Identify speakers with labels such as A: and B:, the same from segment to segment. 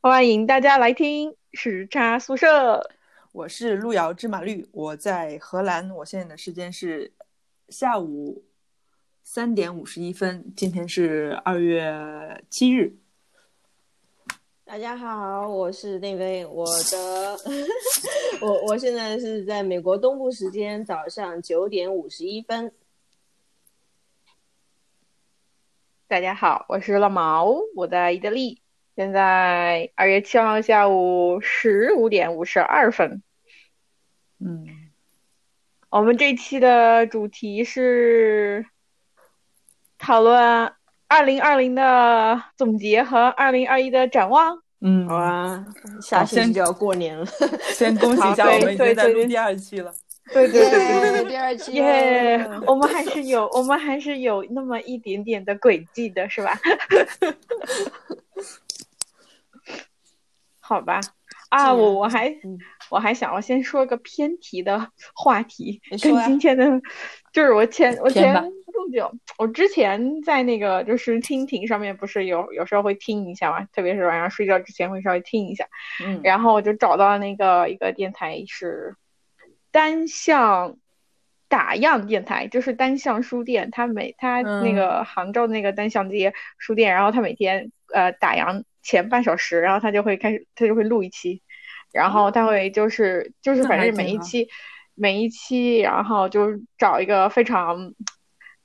A: 欢迎大家来听时差宿舍。
B: 我是路遥知马绿，我在荷兰，我现在的时间是下午三点五十一分，今天是二月七日。
C: 大家好，我是那位我的，我我现在是在美国东部时间早上九点五十一分。
A: 大家好，我是老毛，我在意大利，现在二月七号下午十五点五十二分。
B: 嗯，
A: 我们这期的主题是讨论二零二零的总结和二零二一的展望。
B: 嗯，
C: 好啊，下星期就要过年了，
B: 先恭喜一下，我们已经在
A: 对对
B: 录第二期了。
A: 对对对对对。
C: 第二期
A: 耶
C: 了
A: 我们还是有，我们还是有那么一点点的轨迹的，是吧？好吧，啊，我我还
C: 嗯
A: 我还想，我先说个偏题的 话题，跟今天的，就是我前我前不久，我之前在那个就是蜻蜓上面不是有有时候会听一下嘛，特别是晚上睡觉之前会稍微听一下，
B: 嗯，
A: 然后我就找到那个一个电台是单向打样电台，就是单向书店，它每它那个杭州那个单向街书店，然后它每天呃打烊前半小时，然后他就会开始，他就会录一期，然后他会就是就是反正每一期每一期，然后就找一个非常。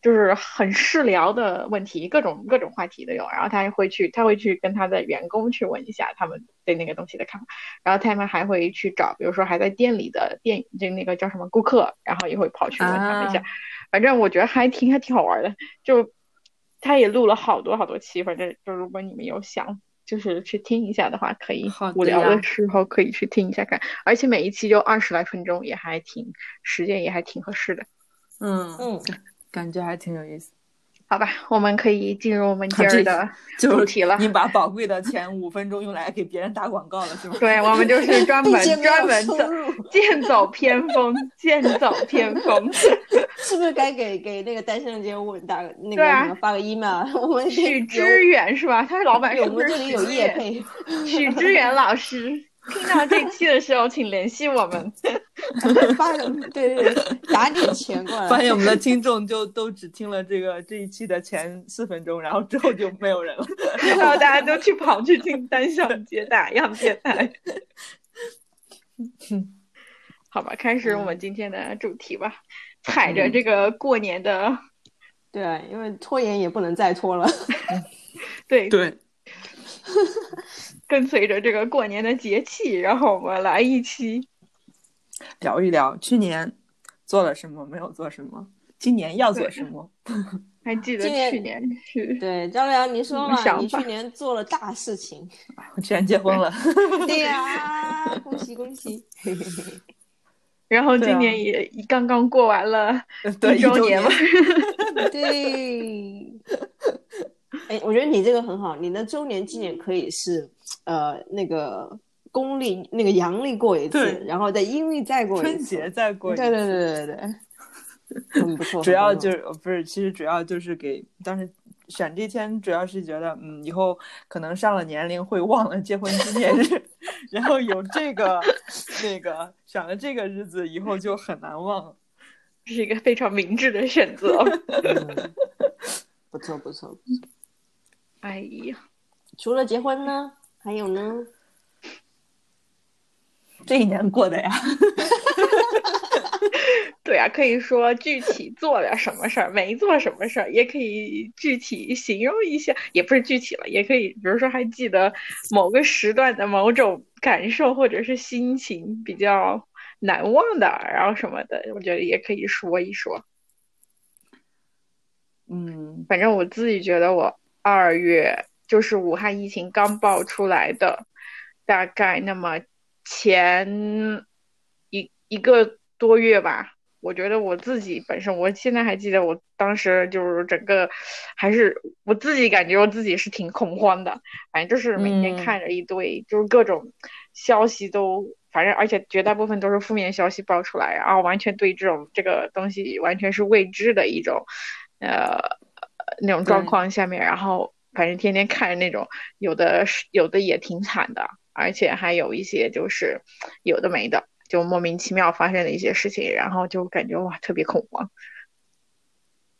A: 就是很适聊的问题，各种各种话题都有。然后他会去，他会去跟他的员工去问一下他们对那个东西的看法。然后他们还会去找，比如说还在店里的店，就那个叫什么顾客，然后也会跑去问他们一下。
B: 啊
A: 反正我觉得还挺还挺好玩的。就他也录了好多好多期，反正就如果你们有想就是去听一下的话，可以无聊的时候可以去听一下看。而且每一期就二十来分钟，也还挺时间也还挺合适的。
B: 嗯，
C: 嗯，
B: 感觉还挺有意思。
A: 好吧，我们可以进入我们今儿的
B: 就
A: 主题了。
B: 你把宝贵的前五分钟用来给别人打广告了，是吗？
A: 对，我们就是专门专门走剑走偏锋，剑走偏锋。
C: 是不是该给给那个单身的节目打个那个发个 email？我们
A: 许
C: 有
A: 知远是吧？他是老板
C: 我们这里有？业配，
A: 许知远老师，听到这期的时候，请联系我们。
C: 发个对对对，打点钱过来。
B: 发现我们的听众就都只听了这个这一期的前四分钟，然后之后就没有人了。
A: 然后大家都去跑去听单向街打样电台。好吧，开始我们今天的主题吧。踩着这个过年的，
C: 对啊，因为拖延也不能再拖了。
A: 对
B: 对，
A: 跟随着这个过年的节气，然后我们来一期
B: 聊一聊去年做了什么，没有做什么，今年要做什么。
A: 还记得去年是
C: 对，张良，你说嘛，你去年做了大事情。
B: 我居然结婚了，
C: 对呀、恭喜恭喜！
A: 然后今年也刚刚过完了
B: 对，
A: 一周年嘛，
C: 对，哎，我觉得你这个很好，你的周年纪念可以是呃那个公历那个阳历过一次，然后再阴历再过一次春。
B: 节再过一
C: 对对对对对对，很不错。
B: 主要就是不是，其实主要就是给当时选这天，主要是觉得嗯，以后可能上了年龄会忘了结婚纪念日，然后有这个那个选了这个日子以后就很难忘。
A: 这是一个非常明智的选择。
C: 嗯 不错不错。不错
A: 哎呀，
C: 除了结婚呢，还有呢？
B: 这一年过的呀，
A: 对啊，可以说具体做了什么事儿，没做什么事儿，也可以具体形容一下，也不是具体了，也可以，比如说还记得某个时段的某种感受或者是心情比较难忘的，然后什么的，我觉得也可以说一说。
B: 嗯，
A: 反正我自己觉得，我二月就是武汉疫情刚爆出来的，大概那么前一一个多月吧。我觉得我自己本身，我现在还记得我当时就是整个，还是我自己感觉我自己是挺恐慌的。反正就是每天
B: 嗯
A: 看着一堆，就是各种消息都，反正而且绝大部分都是负面消息爆出来，然后完全对这种这个东西完全是未知的一种。呃那种状况下面，然后反正天天看着那种，有的是有的也挺惨的，而且还有一些就是有的没的，就莫名其妙发生的一些事情，然后就感觉哇特别恐慌。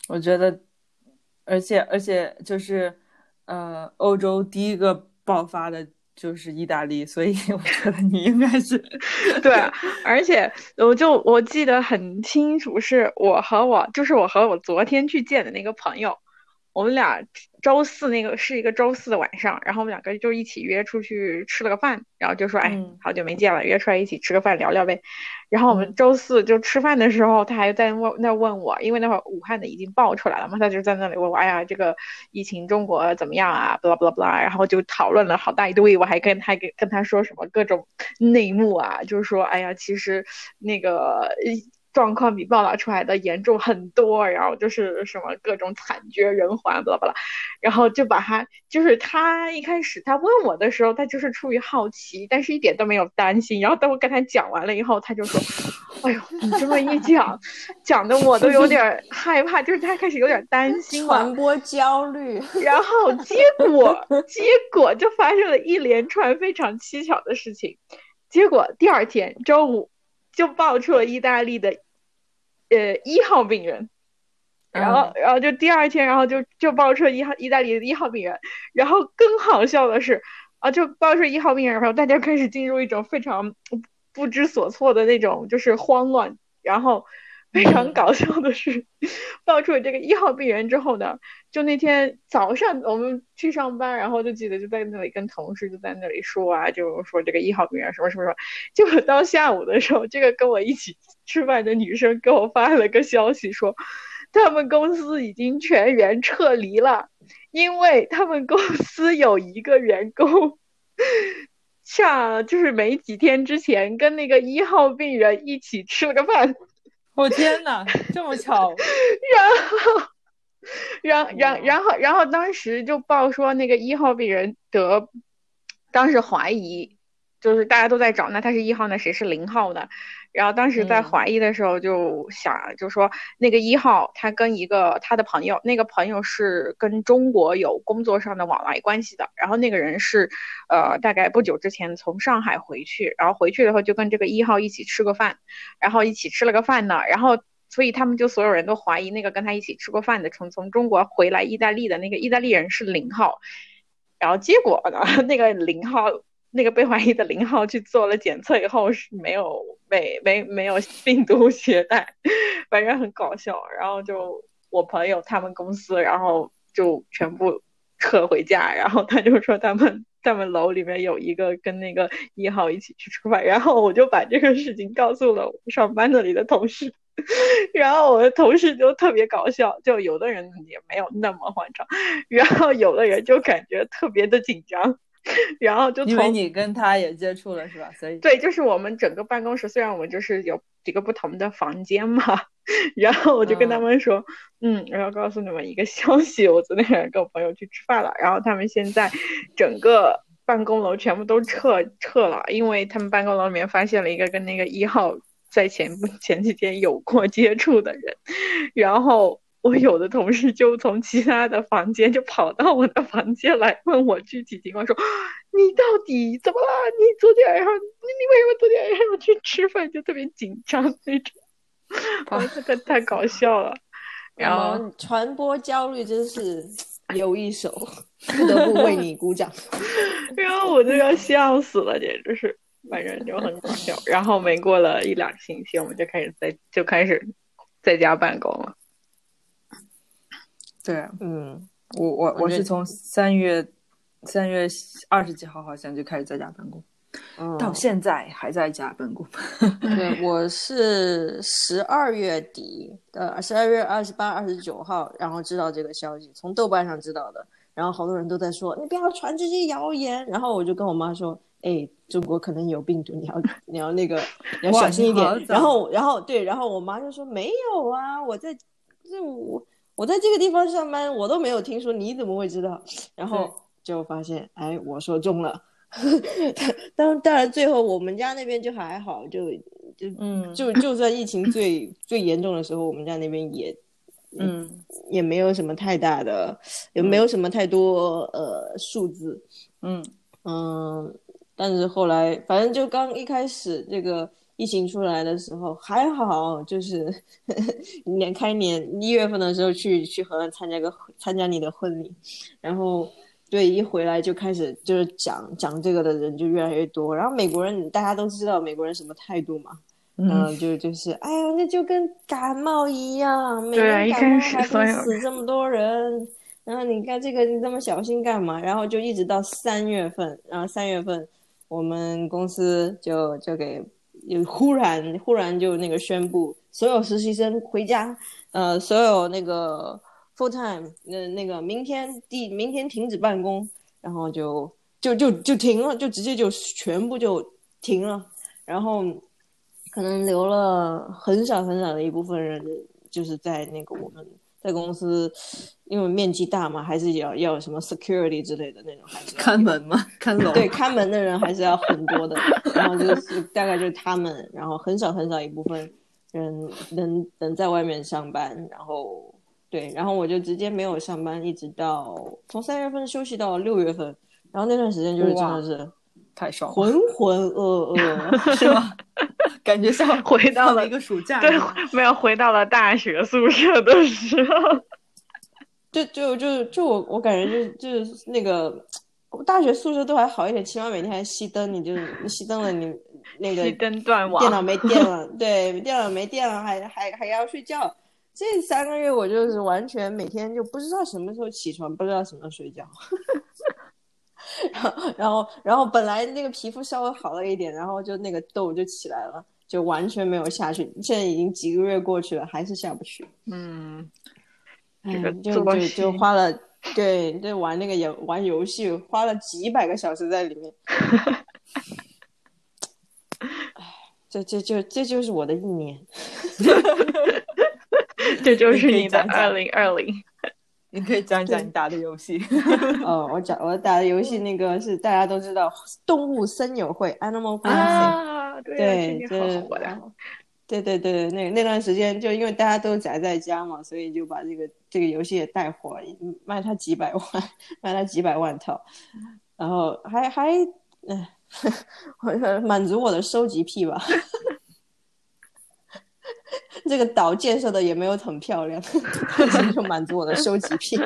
B: 我觉得，而且而且就是，呃，欧洲第一个爆发的就是意大利，所以我觉得你应该是
A: 对，而且我就我记得很清楚，是我和我就是我和我昨天去见的那个朋友，我们俩周四那个是一个周四的晚上，然后我们两个就一起约出去吃了个饭，然后就说哎
B: 嗯
A: 好久没见了，约出来一起吃个饭聊聊呗。然后我们
B: 嗯
A: 周四就吃饭的时候，他还在问那问我，因为那会儿武汉的已经爆出来了嘛，他就在那里问我，哎呀这个疫情中国怎么样啊，巴拉巴拉巴拉，然后就讨论了好大一堆，我还跟他跟跟他说什么各种内幕啊，就是说哎呀其实那个。状况比报道出来的严重很多，然后就是什么各种惨绝人寰，巴拉巴拉，然后就把他，就是他一开始他问我的时候，他就是出于好奇，但是一点都没有担心。然后等我跟他讲完了以后，他就说：“哎呦，你这么一讲，讲的我都有点害怕，就是他开始有点担心了。
C: 传播焦虑，
A: 然后结果结果就发生了一连串非常蹊跷的事情。结果第二天周五就爆出了意大利的呃一号病人，然后然后就第二天，然后就就爆出了一号意大利的一号病人，然后更好笑的是啊，就爆出一号病人，然后大家开始进入一种非常不知所措的那种就是慌乱，然后。非常搞笑的是，爆出了这个一号病人之后呢，就那天早上我们去上班，然后就记得就在那里跟同事就在那里说啊，就说这个一号病人什么什么什么。结果到下午的时候，这个跟我一起吃饭的女生给我发了个消息说，他们公司已经全员撤离了，因为他们公司有一个员工。上就是没几天之前跟那个一号病人一起吃了个饭，
B: 我天哪，这么巧！
A: 然后，然然然后然后当时就报说那个一号病人得，当时怀疑，就是大家都在找，那他是一号，那谁是零号呢？然后当时在怀疑的时候，就想就说那个一号他跟一个他的朋友，那个朋友是跟中国有工作上的往来关系的，然后那个人是，呃，大概不久之前从上海回去，然后回去了后就跟这个一号一起吃个饭，然后一起吃了个饭呢，然后。所以他们就所有人都怀疑那个跟他一起吃过饭的从从中国回来意大利的那个意大利人是零号，然后结果呢，那个零号那个被怀疑的零号去做了检测以后是没有没没没有病毒携带，反正很搞笑。然后就我朋友他们公司，然后就全部撤回家，然后他就说他们。他们楼里面有一个跟那个一号一起去吃饭，然后我就把这个事情告诉了上班那里的同事，然后我的同事就特别搞笑，就有的人也没有那么慌张，然后有的人就感觉特别的紧张，然后就
B: 因为你跟他也接触了是吧？所以
A: 对，就是我们整个办公室，虽然我们就是有几个不同的房间嘛，然后我就跟他们说，嗯，我要告诉你们一个消息，我昨天跟我朋友去吃饭了，然后他们现在整个办公楼全部都撤撤了，因为他们办公楼里面发现了一个跟那个一号在前前几天有过接触的人，然后。我有的同事就从其他的房间就跑到我的房间来问我具体情况，说你到底怎么了？你昨天晚上你你为什么昨天晚上要去吃饭？就特别紧张那种，我这个太搞笑了。然后
C: 传播焦虑真是有一手，不得不为你鼓掌。
A: 然后我就要笑死了，简直是，反正就很搞笑。然后没过了一两个星期，我们就开始在就开始在家办公了。
B: 对，
C: 嗯，
B: 我我我是从三月三月二十几号好像就开始在家办公，
C: 嗯
B: 到现在还在家办公。
C: 对，我是十二月底，呃，十二月二十八、二十九号，然后知道这个消息，从豆瓣上知道的。然后好多人都在说，你不要传这些谣言。然后我就跟我妈说，哎，中国可能有病毒，你要你要那个你要小心一点。然后然后对，然后我妈就说没有啊，我在这我我在这个地方上班，我都没有听说，你怎么会知道？然后就发现，哎，我说中了。当当然，最后我们家那边就还好，就就
B: 嗯，
C: 就就算疫情最 最严重的时候，我们家那边也
B: 嗯
C: 也没有什么太大的，也没有什么太多呃数字，
B: 嗯
C: 嗯，但是后来反正就刚一开始这个疫情出来的时候还好，就是 年开年一月份的时候去去荷兰参加个参加你的婚礼，然后对一回来就开始就是讲讲这个的人就越来越多，然后美国人大家都知道美国人什么态度嘛，嗯，就就是哎呀，那就跟感冒一样，每
A: 对啊一
C: 年感冒
A: 开始
C: 还死这么多人。然后你看这个，你这么小心干嘛？然后就一直到三月份，然后三月份我们公司就就给有忽然忽然就那个宣布，所有实习生回家，呃，所有那个 full time 那那个明天第明天停止办公，然后就就就就停了，就直接就全部就停了，然后可能留了很少很少的一部分人，就是在那个我们在公司，因为面积大嘛，还是要要有什么 security 之类的那种，还是
B: 看门嘛，看楼。
C: 对，看门的人还是要很多的，然后就是大概就是他们，然后很少很少一部分人能能在外面上班，然后对，然后我就直接没有上班，一直到从三月份休息到六月份，然后那段时间就是真的是
B: 太爽了，
C: 浑浑噩噩，
B: 是吧？感觉像
A: 回到了
B: 一个暑假
A: 对。，没有回到了大学宿舍的时候，
C: 就就就就我我感觉就就是那个。我大学宿舍都还好一点，起码每天还熄灯，你就你熄灯了，你那个
A: 熄灯断网，
C: 电脑没电了，对，电脑没电了，还还还要睡觉。这三个月我就是完全每天就不知道什么时候起床，不知道什么时候睡觉。然后然后然后本来那个皮肤稍微好了一点，然后就那个痘就起来了，就完全没有下去。现在已经几个月过去了，还是下不去。
A: 嗯，
C: 哎
A: 这个
C: 就就就花了，对对，玩那个游玩游戏花了几百个小时在里面。哎，这这就这就是我的一年。
A: 这就是
B: 你
A: 的二零二零。
B: 你可以讲一讲你打的游戏。
C: 哦，我讲我打的游戏那个是大家都知道《动物森友会》（Animal Crossing）。
A: 啊，对
C: 对，
A: 最近好火
C: 这
A: 的。
C: 对对对，那那段时间就因为大家都宅在家嘛，所以就把这个这个游戏也带火了，卖它几百万，卖它几百万套，然后还还，哎，我满足我的收集癖吧。这个岛建设的也没有很漂亮，但是就满足我的收集癖。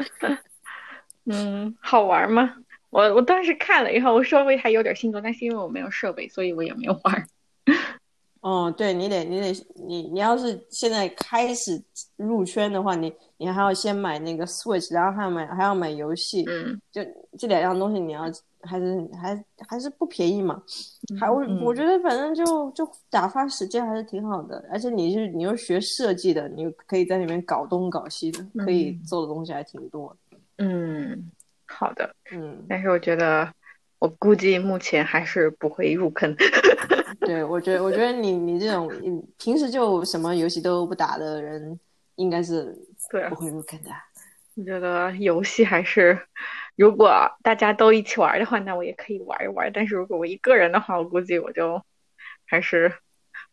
A: 嗯，好玩吗？我我当时看了以后，我稍微还有点心动，但是因为我没有设备，所以我也没有玩。
C: 哦，对你得，你得，你你要是现在开始入圈的话，你你还要先买那个 Switch，然后还要买还要买游戏，
A: 嗯
C: 就这两样东西你要还是还还是不便宜嘛。还我
B: 嗯
C: 我觉得反正就就打发时间还是挺好的，而且你是你又学设计的，你可以在里面搞东搞西的，可以
A: 嗯
C: 做的东西还挺多。
A: 嗯，好的。
C: 嗯，
A: 但是我觉得，我估计目前还是不会入坑。
C: 对，我觉得我觉得你你这种嗯平时就什么游戏都不打的人，应该是不会入坑的。
A: 我觉得游戏还是，如果大家都一起玩的话，那我也可以玩一玩。但是如果我一个人的话，我估计我就还是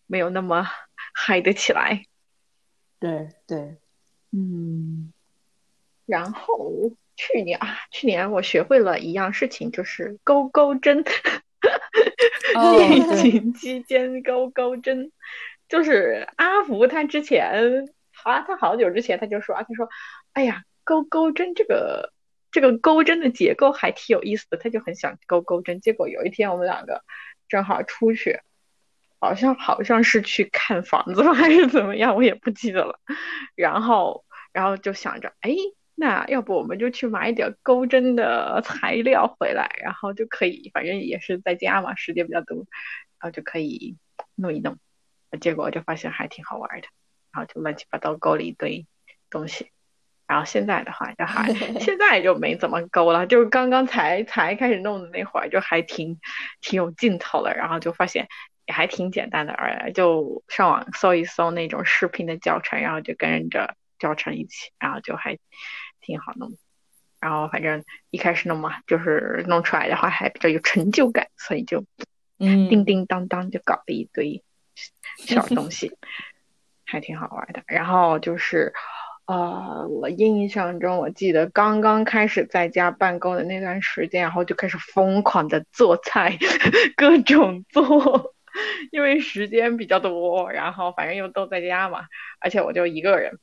A: 没有那么嗨得起来。
C: 对对，
A: 嗯，然后去年啊，去年我学会了一样事情，就是勾勾针。
B: 哦
A: 疫情期间勾勾针，就是阿福他之前，啊他好久之前他就说啊，他说，哎呀，勾勾针这个这个钩针的结构还挺有意思的，他就很想勾勾针。结果有一天我们两个正好出去，好像好像是去看房子吧，还是怎么样，我也不记得了。然后然后就想着，哎。那要不我们就去买一点钩针的材料回来，然后就可以，反正也是在家嘛，时间比较多，然后就可以弄一弄。结果就发现还挺好玩的，然后就乱七八糟勾了一堆东西。然后现在的话就还 现在就没怎么勾了，就是刚刚才才开始弄的那会儿就还挺挺有劲头的，然后就发现也还挺简单的，而就上网搜一搜那种视频的教程，然后就跟着教程一起，然后就还挺好弄。然后反正一开始弄嘛，就是弄出来的话还比较有成就感，所以就
B: 嗯
A: 叮叮当当就搞了一堆小 东西，还挺好玩的。然后就是呃，我印象中，我记得刚刚开始在家办公的那段时间，然后就开始疯狂的做菜，各种做，因为时间比较多，然后反正又都在家嘛，而且我就一个人，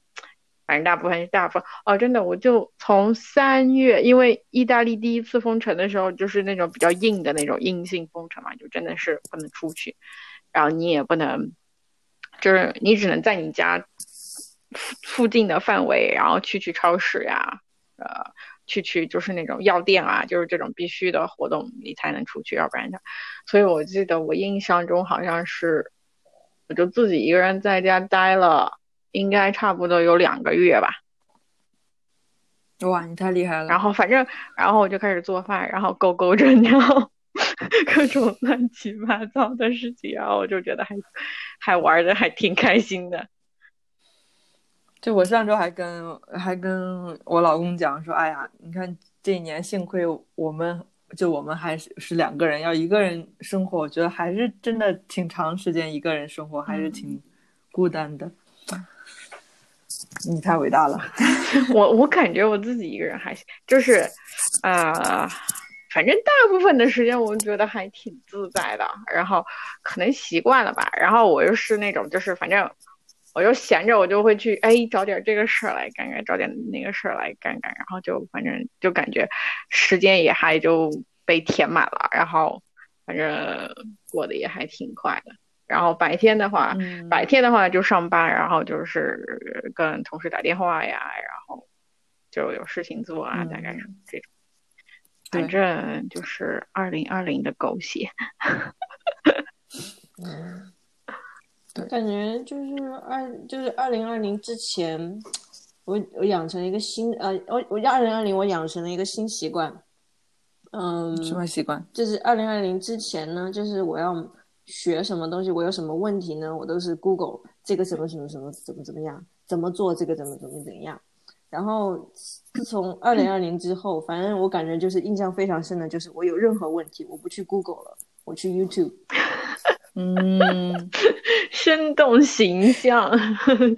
A: 反正大部分大部分哦，真的，我就从三月，因为意大利第一次封城的时候，就是那种比较硬的那种硬性封城嘛，就真的是不能出去，然后你也不能，就是你只能在你家。附附近的范围，然后去去超市呀，呃，去去就是那种药店啊，就是这种必须的活动你才能出去，要不然的。所以我记得我印象中好像是，我就自己一个人在家待了，应该差不多有两个月吧。
B: 哇，你太厉害了！
A: 然后反正，然后我就开始做饭，然后勾勾着尿，各种乱七八糟的事情，然后我就觉得还还玩的还挺开心的。
B: 就我上周还跟还跟我老公讲说，哎呀，你看这一年幸亏我们就我们还是是两个人，要一个人生活，我觉得还是真的挺长时间一个人生活，还是挺孤单的。你太伟大了，
A: 我我感觉我自己一个人还行，就是啊，反正大部分的时间我觉得还挺自在的，然后可能习惯了吧，然后我又是那种就是反正。我就闲着，我就会去哎找点这个事儿来干干，找点那个事儿来干干，然后就反正就感觉时间也还就被填满了，然后反正过得也还挺快的。然后白天的话，白天的话就上班，然后就是跟同事打电话呀，然后就有事情做啊，大概是这种。反正就是二零二零的狗血。
C: 嗯。感觉就是二就是二零二零之前，我我养成了一个新呃，我我二零二零我养成了一个新习惯，嗯，
B: 什么习惯？
C: 就是二零二零之前呢，就是我要学什么东西，我有什么问题呢，我都是 Google 这个什么什么什么怎么怎么样，怎么做这个怎么怎么怎样。然后自从二零二零之后，反正我感觉就是印象非常深的，就是我有任何问题，我不去 Google 了，我去 YouTube。
B: 嗯，
A: 生动形象，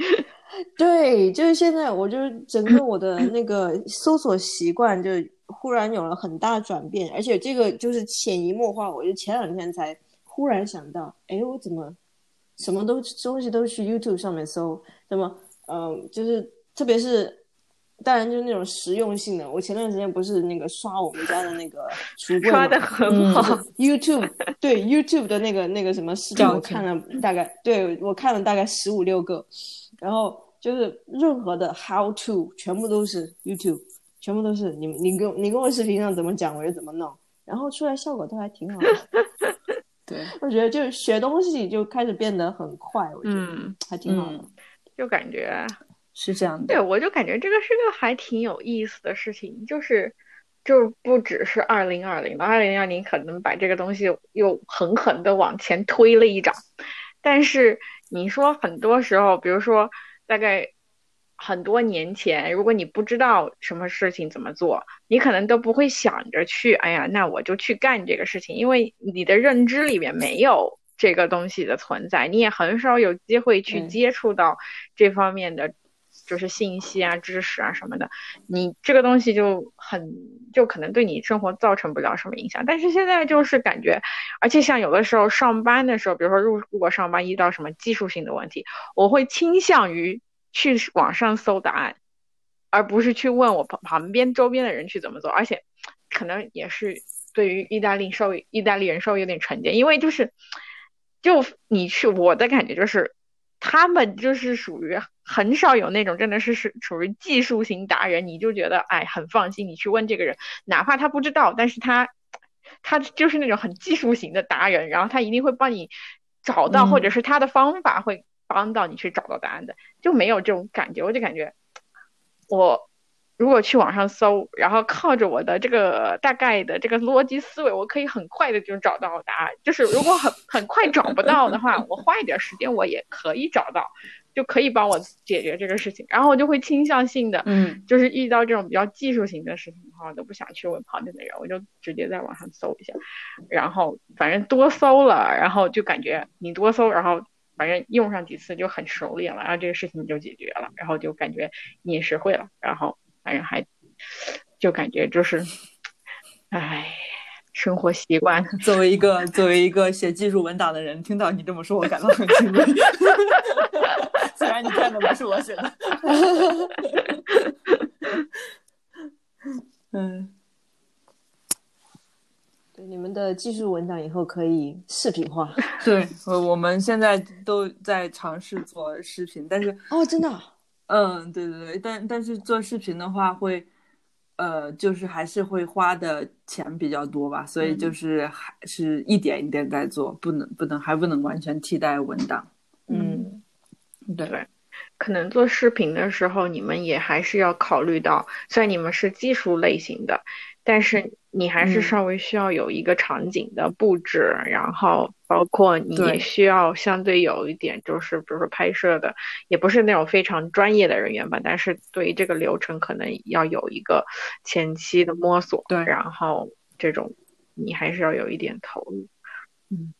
C: 对，就是现在，我就整个我的那个搜索习惯就忽然有了很大转变，而且这个就是潜移默化，我就前两天才忽然想到，哎，我怎么什么都东西都去 YouTube 上面搜，那么，嗯，就是特别是。当然就是那种实用性的。我前段时间不是那个刷我们家的那个橱柜
A: 刷的很好。
C: YouTube 对 YouTube 的那个那个什么视频，我看了大概对我看了大概十五六个，然后就是任何的 How to 全部都是 YouTube，全部都是你你跟你跟我视频上怎么讲我就怎么弄，然后出来效果都还挺好的。
B: 对，
C: 我觉得就是学东西就开始变得很快，我觉得还挺好的，
A: 就感觉。
B: 是这样的，
A: 对我就感觉这个是个还挺有意思的事情，就是，就不只是二零二零了，二零二零可能把这个东西又狠狠的往前推了一掌，但是你说很多时候，比如说大概很多年前，如果你不知道什么事情怎么做，你可能都不会想着去，哎呀，那我就去干这个事情，因为你的认知里面没有这个东西的存在，你也很少有机会去接触到这方面的。就是信息啊、知识啊什么的，你这个东西就很就可能对你生活造成不了什么影响。但是现在就是感觉，而且像有的时候上班的时候，比如说如如果上班遇到什么技术性的问题，我会倾向于去网上搜答案，而不是去问我旁旁边周边的人去怎么做。而且可能也是对于意大利稍微意大利人稍微有点成见，因为就是就你去我的感觉就是。他们就是属于很少有那种真的是是属于技术型达人，你就觉得哎很放心，你去问这个人，哪怕他不知道，但是他他就是那种很技术型的达人，然后他一定会帮你找到，或者是他的方法会帮到你去找到答案的，就没有这种感觉，我就感觉我。如果去网上搜，然后靠着我的这个大概的这个逻辑思维，我可以很快的就找到答案。就是如果很 很快找不到的话，我花一点时间我也可以找到，就可以帮我解决这个事情。然后我就会倾向性的，
B: 嗯，
A: 就是遇到这种比较技术型的事情的话，我都不想去问旁边的人，我就直接在网上搜一下。然后反正多搜了，然后就感觉你多搜，然后。反正用上几次就很熟练了，然后这个事情就解决了，然后就感觉你也学会了，然后反正还就感觉就是，唉，生活习惯。
B: 作为一个作为一个写技术文档的人，听到你这么说，我感到很欣慰。虽然你看的不是我写的。嗯，
C: 对，你们的技术文档以后可以视频化
B: 对，我我们现在都在尝试做视频，但是
C: 哦，真的啊、
B: 嗯，对对对，但但是做视频的话会，呃，就是还是会花的钱比较多吧，所以就是还是一点一点在做，不能不能还不能完全替代文档。
C: 嗯，
B: 对
A: 对可能做视频的时候，你们也还是要考虑到，虽然你们是技术类型的，但是你还是
B: 嗯。
A: 稍微需要有一个场景的布置，然后包括你也需要相对有一点，就是比如说拍摄的，也不是那种非常专业的人员吧，但是对于这个流程可能要有一个前期的摸索，
B: 对。
A: 然后这种你还是要有一点投入。
B: 嗯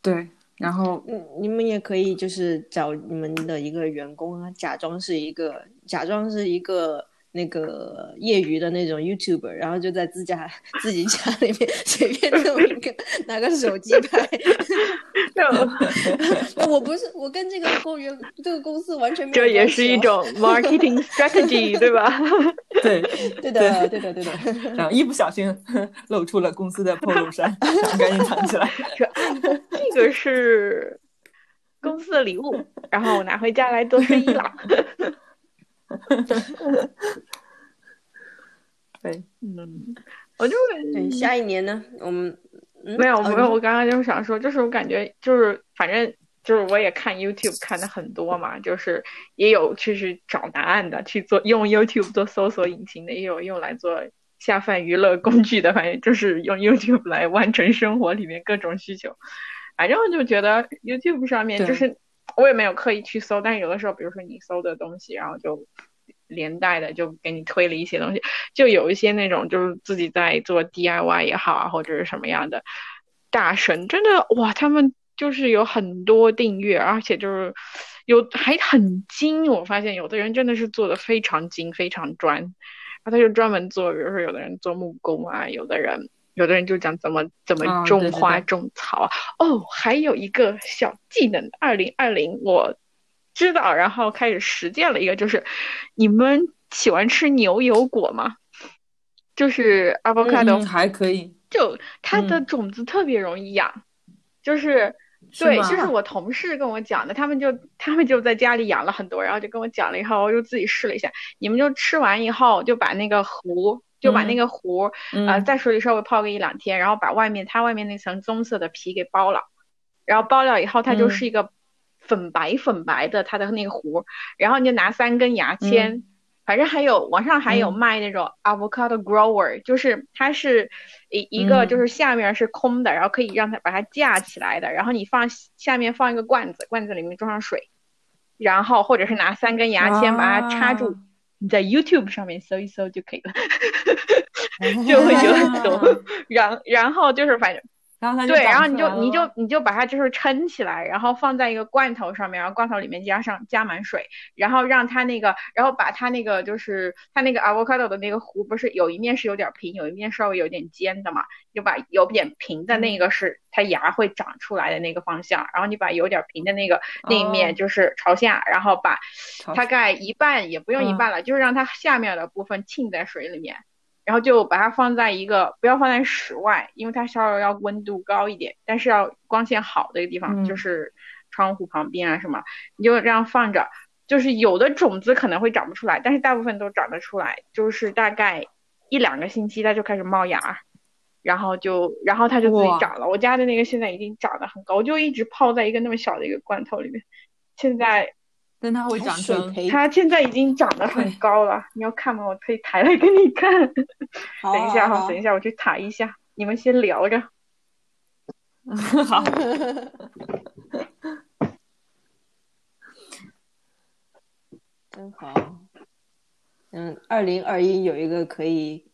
B: 对，然后
C: 嗯，你们也可以就是找你们的一个员工啊，假装是一个假装是一个那个业余的那种 YouTuber，然后就在自家自己家里面随便弄一个，拿个手机拍。我不是我跟这个公园这个公司完全没有
A: 这也是一种 marketing strategy，对吧？
B: 对，
C: 对的对的对的。
B: 然后一不小心露出了公司的 polo 衫，然后赶紧藏起来。
A: 这个是公司的礼物，然后我拿回家来做生意了。
B: 对，
A: 嗯，我就
C: 对，下一年呢，我们、嗯、
A: 没有
C: 哦
A: 没有，我刚刚就是想说，就是我感觉就是反正就是我也看 YouTube 看的很多嘛，就是也有去去找答案的，去做用 YouTube 做搜索引擎的，也有用来做下饭娱乐工具的，反正就是用 YouTube 来完成生活里面各种需求。反正我就觉得 YouTube 上面就是我也没有刻意去搜，但是有的时候，比如说你搜的东西，然后就连带的就给你推了一些东西，就有一些那种就是自己在做 DIY 也好啊，或者是什么样的大神，真的哇，他们就是有很多订阅，而且就是有还很精。我发现有的人真的是做的非常精、非常专，然后他就专门做，比如说有的人做木工啊，有的人。有的人就讲怎么怎么种花、
B: 对
A: 种草啊。哦，还有一个小技能，二零二零我知道，然后开始实践了一个，就是你们喜欢吃牛油果吗？就是 avocado，、
B: 嗯，还可以。
A: 就它的
B: 嗯
A: 种子特别容易养，就是
B: 是
A: 对，就是我同事跟我讲的，他们就他们就在家里养了很多，然后就跟我讲了以后，我就自己试了一下。你们就吃完以后，就把那个核，就把那
B: 嗯
A: 个核，
B: 嗯
A: 呃，在水里稍微泡个一两天，然后把外面它外面那层棕色的皮给剥了，然后剥了以后，它就
B: 嗯。
A: 是一个粉白粉白的它的那个核，然后你就拿三根牙签。反正还有网上还有
B: 嗯。
A: 卖那种 avocado grower，、就是它是一一个
B: 嗯。
A: 就是下面是空的，然后可以让它把它架起来的，然后你放下面放一个罐子，罐子里面装上水，然后或者是拿三根牙签把它插住，
B: 啊
A: 你在 YouTube 上面搜一搜就可以了，就会有很多。然然后就是反正
B: 然后它就
A: 对，然后你就你就你就把它就是撑起来，然后放在一个罐头上面，然后罐头里面加上加满水，然后让它那个，然后把它那个就是它那个 avocado 的那个核不是有一面是有点平，有一面稍微有点尖的嘛，就把有点平的
B: 嗯。
A: 那个是它芽会长出来的那个方向，然后你把有点平的那个那一
B: 哦
A: 面就是朝下，然后把
B: 朝
A: 大概一半也不用一
B: 嗯。
A: 半了，就是让它下面的部分浸在水里面。然后就把它放在一个不要放在室外，因为它稍微要温度高一点，但是要光线好的一个地方，
B: 嗯
A: 就是窗户旁边啊什么，你就这样放着。就是有的种子可能会长不出来，但是大部分都长得出来，就是大概一两个星期它就开始冒芽，然后就然后它就自己长了。我家的那个现在已经长得很高，我就一直泡在一个那么小的一个罐头里面，现在
B: 但它会长成
A: 它现在已经长得很高了。你要看吗？我可以抬来给你看。等一下哈，等一下我去抬一下，你们先聊着。
B: 好，
C: 真好。嗯，二零二一有一个可以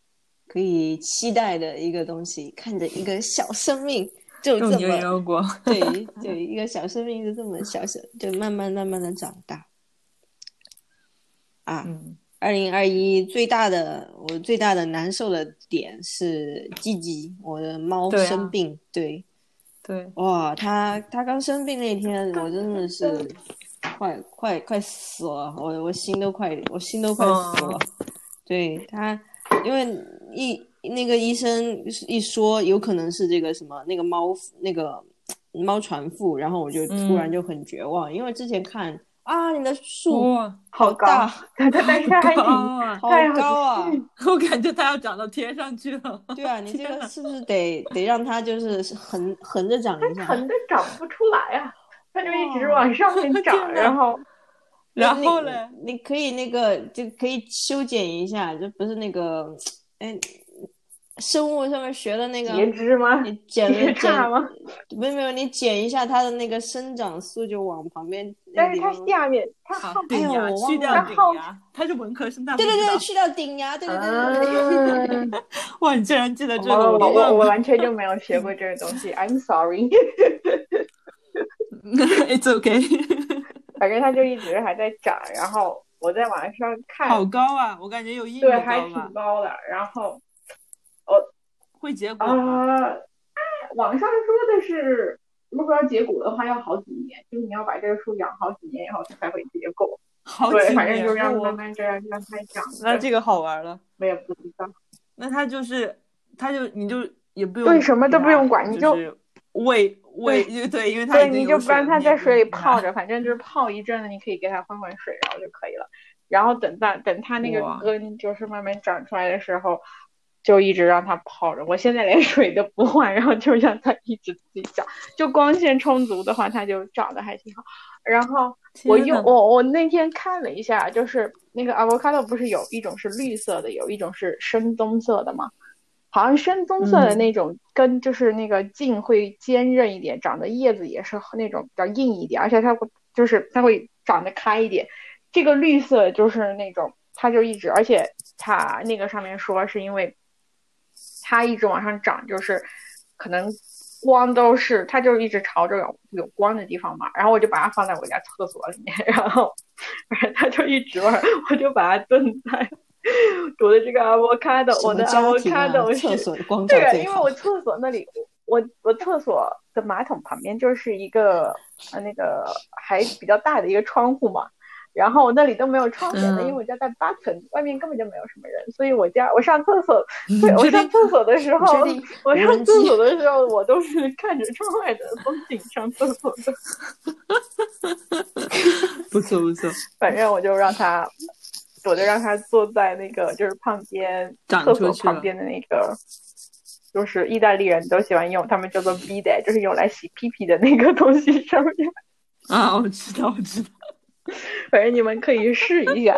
C: 可以期待的一个东西，看着一个小生命
B: 用
C: 就这么对对，一个小生命就这么小小，就慢慢慢慢的长大。啊，
B: 嗯，
C: 二零二一最大的我最大的难受的点是鸡鸡，我的猫生病，对，
B: 对，
C: 哇，它它刚生病那天，我真的是快快快死了，我我心都快我心都快死了。对它，因为一那个医生一说有可能是这个什么那个猫那个猫传腹，然后我就突然
B: 嗯
C: 就很绝望，因为之前看啊你的树，
A: 好高
C: 大，
A: 但但是它还挺
B: 高啊！
C: 好高啊！
B: 我感觉它要长到天上去了。
C: 对啊，你这个是不是得得让它就是横横着长一下？
A: 横着长不出来啊，它就一直往上面 长，然后
B: 然后呢，
C: 你可以那个就可以修剪一下，就不是那个，哎，生物上面学的那个，
A: 截肢吗？
C: 你剪
A: 截
C: 了剪
A: 叉吗？
C: 没有没有，你剪一下它的那个生长素，就往旁边
A: 但是它。下面它
B: 好
A: 后
B: 顶牙
C: 哎呦我忘了
B: 去掉顶牙，它是文科生，但不知道
C: 对对对，去掉顶牙，对对对对对。
A: 嗯，
B: 哇，你竟然记得这个，
A: 我我完全就没有学过这个东西，I'm sorry。
B: It's okay，
A: 反正它就一直还在长，然后我在网上看，
B: 好高啊！我感觉有一米
A: 对，还挺，高的。然后
B: 会结果吗？
A: 啊、哎网上说的是，如果要结果的话，要好几年，就是你要把这个树养好几年以后它才会结果。
B: 好几年
A: 反正就让
B: 我
A: 慢慢这样让它长。
B: 那这个好玩了。
A: 我也不知道。
B: 那它就是，它就你就也不用
A: 对什么都不用管你就
B: 就是喂喂，就对，因为它
A: 对，你就不让它在水里泡着，反正就是泡一阵子，你可以给它换换水，然后就可以了。然后等到等它那个根就是慢慢长出来的时候，就一直让它泡着。我现在连 水都不换，然后就让它一直自己长。就光线充足的话，它就长得还挺好。然后我用我我那天看了一下，就是那个 avocado 不是有一种是绿色的，有一种是深棕色的吗？好像深棕色的
B: 嗯
A: 那种根就是那个茎会坚韧一点，长的叶子也是那种比较硬一点，而且它会就是它会长得开一点。这个绿色就是那种它就一直，而且它那个上面说是因为它一直往上涨，就是可能光都是它就一直朝着有有光的地方嘛。然后我就把它放在我家厕所里面，然后反正它就一直玩，我就把它炖在我的这个 avocado，我的 avocado 是
C: 厕所的光照
A: 对，因为我。厕所那里，我我厕所的马桶旁边就是一个呃那个还比较大的一个窗户嘛，然后我那里都没有窗帘的，
B: 嗯
A: 因为我家在八层，外面根本就没有什么人，所以我家我上厕所，对我上厕所的时候，我上厕所 的时候，我都是看着窗外的风景上厕所的，
B: 不错不错，
A: 反正我就让他。我就让他坐在那个就是旁边厕所旁边的那个，就是意大利人都喜欢用，他们叫做 b i d e 就是用来洗屁屁的那个东西上面。
B: 啊，我知道我知道，
A: 反正你们可以试一下。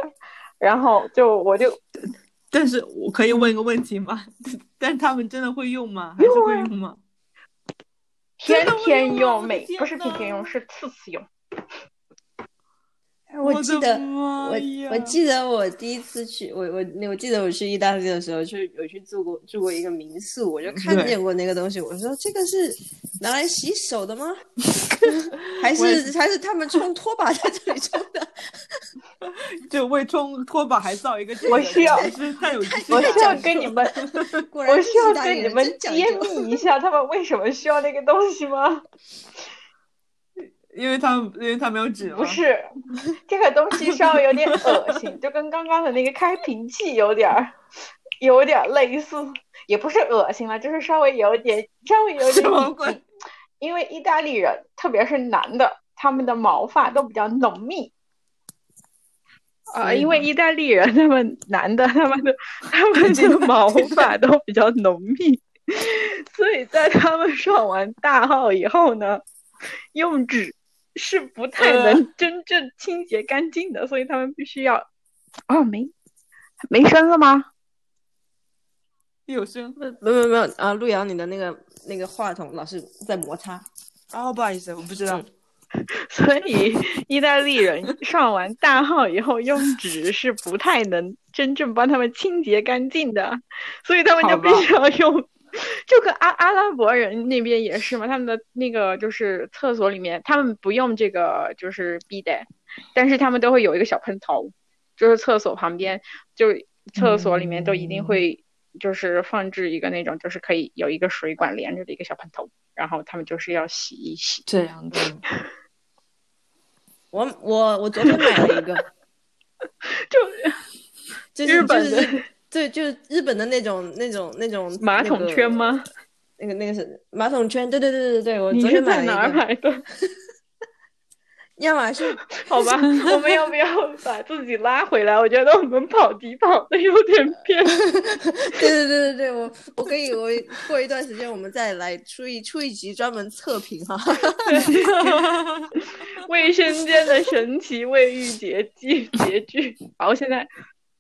A: 然后就我就
B: 但是我可以问一个问题吗？但他们真的会用吗？还是会用吗？
A: 天天
B: 用
A: 每不是天天用，是次次用。
C: 我记得，
B: 我
C: 我我记得我第一次去，我我我记得我去意大利的时候，去有去住过住过一个民宿，我就看见过那个东西。我说这个是拿来洗手的吗？还是还是他们冲拖把在这里冲的？
B: 就为冲拖把还造一个这个，
A: 我需要
B: 太有趣
A: 我需要跟你们，我需要跟你们揭秘一下，他们为什么需要那个东西吗？
B: 因为他们因为他没有纸
A: 不 是，这个东西稍微有点恶心，就跟刚刚的那个开瓶器有点儿，有点儿类似，也不是恶心了，就是稍微有点，稍微有点
B: 什么鬼。
A: 因为意大利人，特别是男的，他们的毛发都比较浓密。呃，
B: 所以呢
A: 因为意大利人，他们男的，他们的他们的毛发都比较浓密，所以在他们上完大号以后呢，用纸是不太
B: 呃
A: 能真正清洁干净的，所以他们必须要。哦，没没声了吗？
B: 有声
C: 没没有没有啊！陆阳，你的那个那个话筒老是在摩擦。
B: 哦，不好意思，我不知道。
A: 所以意大利人上完大号以后用纸是不太能真正帮他们清洁干净的，所以他们就必须要用就跟阿阿拉伯人那边也是嘛，他们的那个就是厕所里面，他们不用这个就是 B 带，但是他们都会有一个小喷头，就是厕所旁边，就厕所里面都一定会就是放置一个那种就是可以有一个水管连着的一个小喷头，然后他们就是要洗一洗。
B: 这样的，
C: 我我我昨天买了一个，
A: 就
C: 就是
A: 日本的
C: 就是对，就是日本的那种那种那种
A: 马桶圈？吗？
C: 那个那个是马桶圈，对对对对对，我
A: 你
C: 昨天
A: 是在哪儿
C: 买
A: 的？
C: 亚马逊，
A: 好吧，我们要不要把自己拉回来？我觉得我们跑题跑的有点偏。
C: 对对对对对，我我可以，我过一段时间我们再来出一出一集专门测评哈。
A: 卫生间的神奇卫浴洁具洁具。好，现在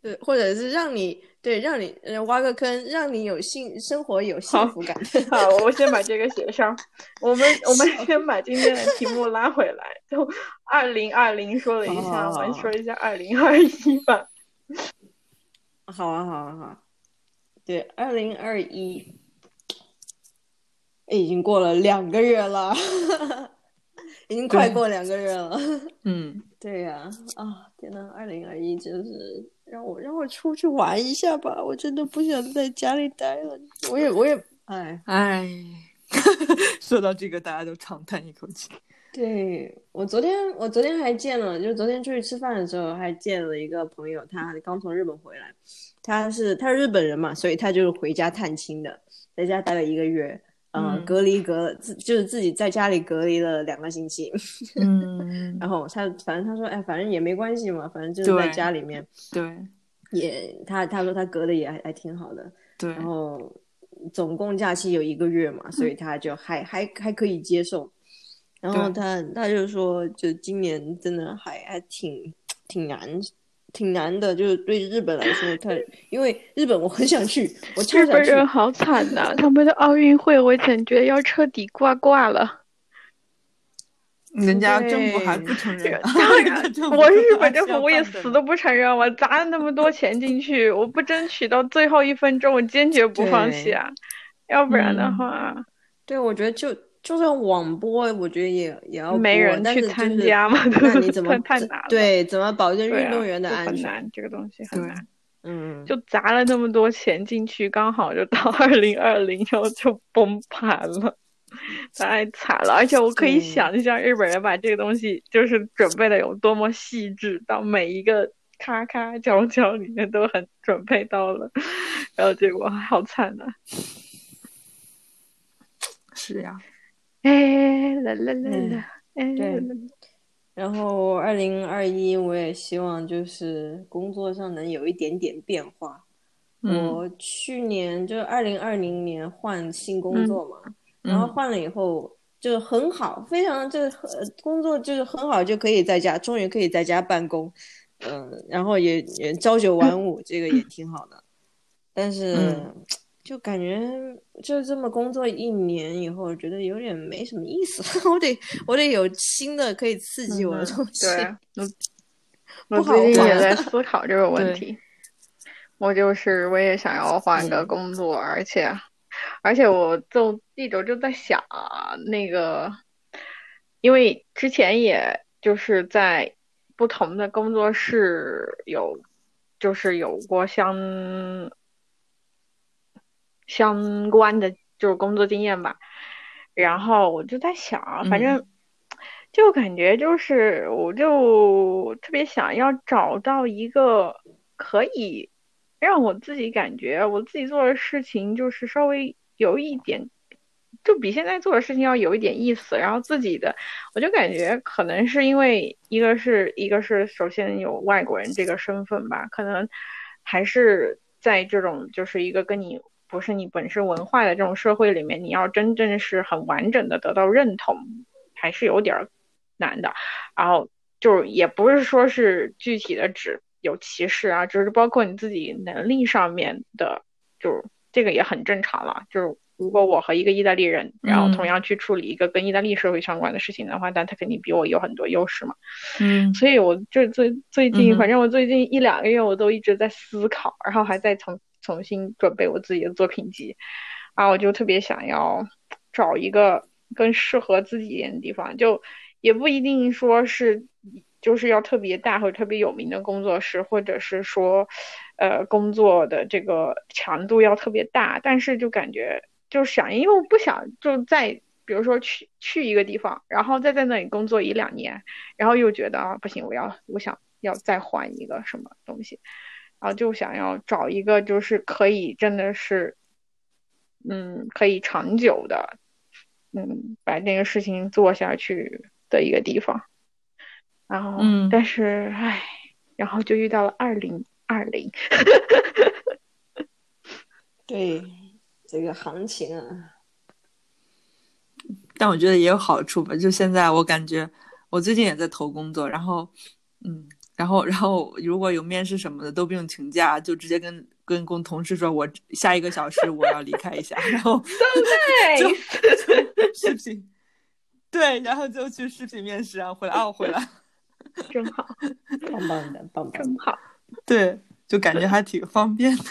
C: 对，或者是让你对让你呃挖个坑，让你有幸生活有幸福感。
A: 好，我先把这个写上。我们我们先把今天的题目拉回来，就二零二零说了一下，我们说一下二零二一吧。
C: 好啊，好啊，好啊。对，二零二一，已经过了两个月了，已经快过两个月了。
B: 嗯，
C: 对呀、啊，天呐，二零二一真是让我让我出去玩一下吧，我真的不想在家里待了。我也我也 哎，
B: 哎，说到这个，大家都长叹一口气。
C: 对我昨天我昨天还见了，就昨天出去吃饭的时候还见了一个朋友，他刚从日本回来，他是他是日本人嘛，所以他就是回家探亲的，在家待了一个月。呃，
B: 嗯。
C: 隔离隔了自就是自己在家里隔离了两个星期，
B: 嗯，
C: 然后他反正他说，哎，反正也没关系嘛，反正就是在家里面，
B: 对。
C: 也他他说他隔的也还还挺好的，
B: 对。
C: 然后总共假期有一个月嘛，所以他就还还还可以接受。然后他他就说，就今年真的还还挺挺难挺难的，就是对日本来说，他因为日本我很想去，我超
A: 日
C: 想去，
A: 本人好惨呐、他们的奥运会我感觉要彻底挂挂了。
B: 人家政府还不承认。
A: 我日本政府我也死都不承认，我砸了那么多钱进去，我不争取到最后一分钟，我坚决不放弃啊！要不然的
B: 嗯
A: 话，
C: 对我觉得就就算网播，我觉得也也要
A: 没人去参加嘛，
C: 那你怎么怎
A: 太难了？
C: 对怎么保证运动员的安全？
A: 很难，这个东西很难。
C: 嗯，
A: 就砸了那么多钱进去，刚好就到 二零二零，然后就崩盘了，太惨了。而且我可以想象日本人把这个东西就是准备的有多么细致，到每一个咔咔角角里面都很准备到了，然后结果好惨呐、
B: 是呀，
A: 哎啦啦啦啦，哎
C: 对。然后二零二一，我也希望就是工作上能有一点点变化。
B: 嗯。
C: 我去年就二零二零年换新工作嘛，
B: 嗯。
C: 然后换了以后就很好，非常就是呃工作就是很好，就可以在家，终于可以在家办公，嗯、然后也也朝九晚五，这个也挺好的。但是、
B: 嗯
C: 就感觉就这么工作一年以后，觉得有点没什么意思。我得我得有新的可以刺激我的东西。
A: 对，我 最近也在 思考这个问题。我就是我也想要换个
C: 嗯
A: 工作，而且而且我就一直就在想啊，那个，因为之前也就是在不同的工作室有，就是有过相相关的就是工作经验吧。然后我就在想，反正就感觉就是，我就特别想要找到一个可以让我自己感觉我自己做的事情就是稍微有一点，就比现在做的事情要有一点意思，然后自己的，我就感觉可能是因为一个是一个是首先有外国人这个身份吧，可能还是在这种就是一个跟你不是你本身文化的这种社会里面，你要真正是很完整的得到认同，还是有点儿难的。然后就是也不是说是具体的指有歧视啊，就是包括你自己能力上面的，就是这个也很正常了。就是如果我和一个意大利人，然后同样去处理一个跟意大利社会相关的事情的话，那他肯定比我有很多优势嘛。
B: 嗯
A: 所以我就最最
B: 嗯
A: 近，反正我最近一两个月我都一直在思考，然后还在重重新准备我自己的作品集。啊，我就特别想要找一个更适合自己一点的地方，就也不一定说是就是要特别大或者特别有名的工作室，或者是说，呃，工作的这个强度要特别大，但是就感觉就想，因为我不想就在比如说去去一个地方，然后再在那里工作一两年，然后又觉得啊不行，我要我想要再换一个什么东西，然后就想要找一个就是可以真的是，嗯，可以长久的，嗯，把这个事情做下去的一个地方。然后，
B: 嗯
A: 但是唉，然后就遇到了二零二零，
C: 对这个行情啊，
B: 但我觉得也有好处吧。就现在我感觉，我最近也在投工作，然后，嗯，然后，然后如果有面试什么的都不用请假，就直接跟跟工同事说，我下一个小时我要离开一下，然后就就 视频，对，然后就去视频面试，然后回来，啊，我回来，
A: 真好，
C: 棒棒的，棒棒的。
A: 真好。
B: 对，就感觉还挺方便的。